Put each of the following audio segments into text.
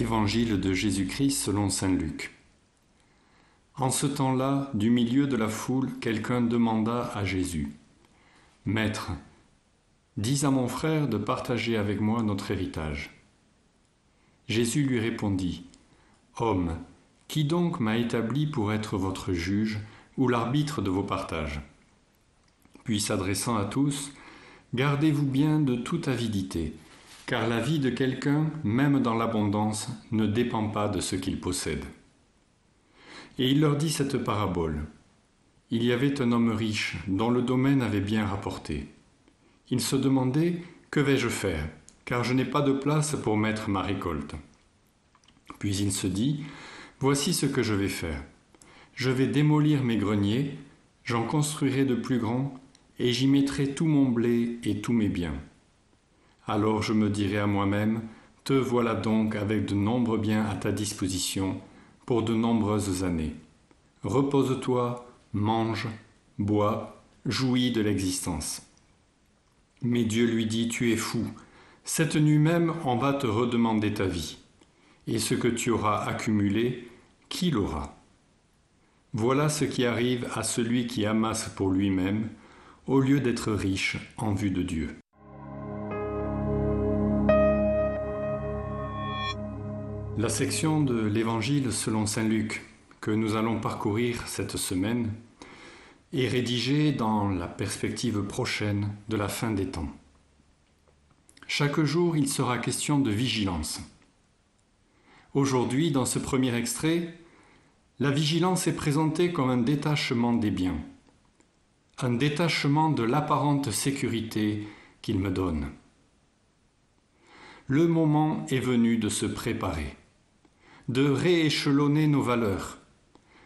Évangile de Jésus-Christ selon Saint Luc. En ce temps-là, du milieu de la foule, quelqu'un demanda à Jésus, Maître, dis à mon frère de partager avec moi notre héritage. Jésus lui répondit, Homme, qui donc m'a établi pour être votre juge ou l'arbitre de vos partages? Puis s'adressant à tous, Gardez-vous bien de toute avidité, car la vie de quelqu'un, même dans l'abondance, ne dépend pas de ce qu'il possède. Et il leur dit cette parabole. Il y avait un homme riche dont le domaine avait bien rapporté. Il se demandait Que vais-je faire car je n'ai pas de place pour mettre ma récolte. Puis il se dit Voici ce que je vais faire. Je vais démolir mes greniers, j'en construirai de plus grands et j'y mettrai tout mon blé et tous mes biens. Alors je me dirai à moi-même, Te voilà donc avec de nombreux biens à ta disposition pour de nombreuses années. Repose-toi, mange, bois, jouis de l'existence. Mais Dieu lui dit, Tu es fou, cette nuit même on va te redemander ta vie, et ce que tu auras accumulé, qui l'aura? Voilà ce qui arrive à celui qui amasse pour lui-même, au lieu d'être riche en vue de Dieu. La section de l'Évangile selon Saint Luc que nous allons parcourir cette semaine est rédigée dans la perspective prochaine de la fin des temps. Chaque jour, il sera question de vigilance. Aujourd'hui, dans ce premier extrait, la vigilance est présentée comme un détachement des biens un détachement de l'apparente sécurité qu'il me donne. Le moment est venu de se préparer, de rééchelonner nos valeurs,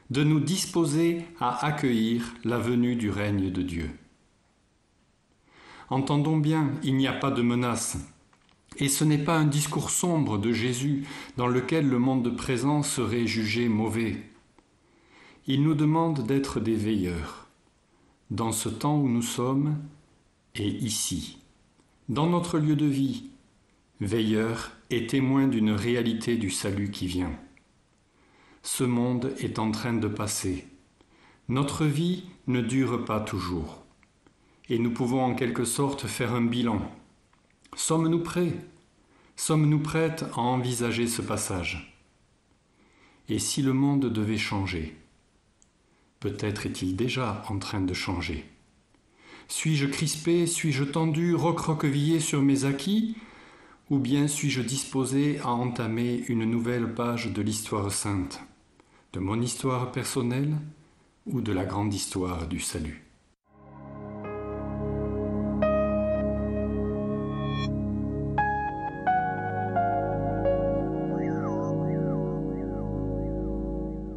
de nous disposer à accueillir la venue du règne de Dieu. Entendons bien, il n'y a pas de menace, et ce n'est pas un discours sombre de Jésus dans lequel le monde présent serait jugé mauvais. Il nous demande d'être des veilleurs dans ce temps où nous sommes et ici, dans notre lieu de vie, veilleurs et témoins d'une réalité du salut qui vient. Ce monde est en train de passer. Notre vie ne dure pas toujours. Et nous pouvons en quelque sorte faire un bilan. Sommes-nous prêts? Sommes-nous prêtes à envisager ce passage? Et si le monde devait changer? Peut-être est-il déjà en train de changer. Suis-je crispé, suis-je tendu, recroquevillé sur mes acquis? Ou bien suis-je disposé à entamer une nouvelle page de l'histoire sainte, de mon histoire personnelle ou de la grande histoire du salut?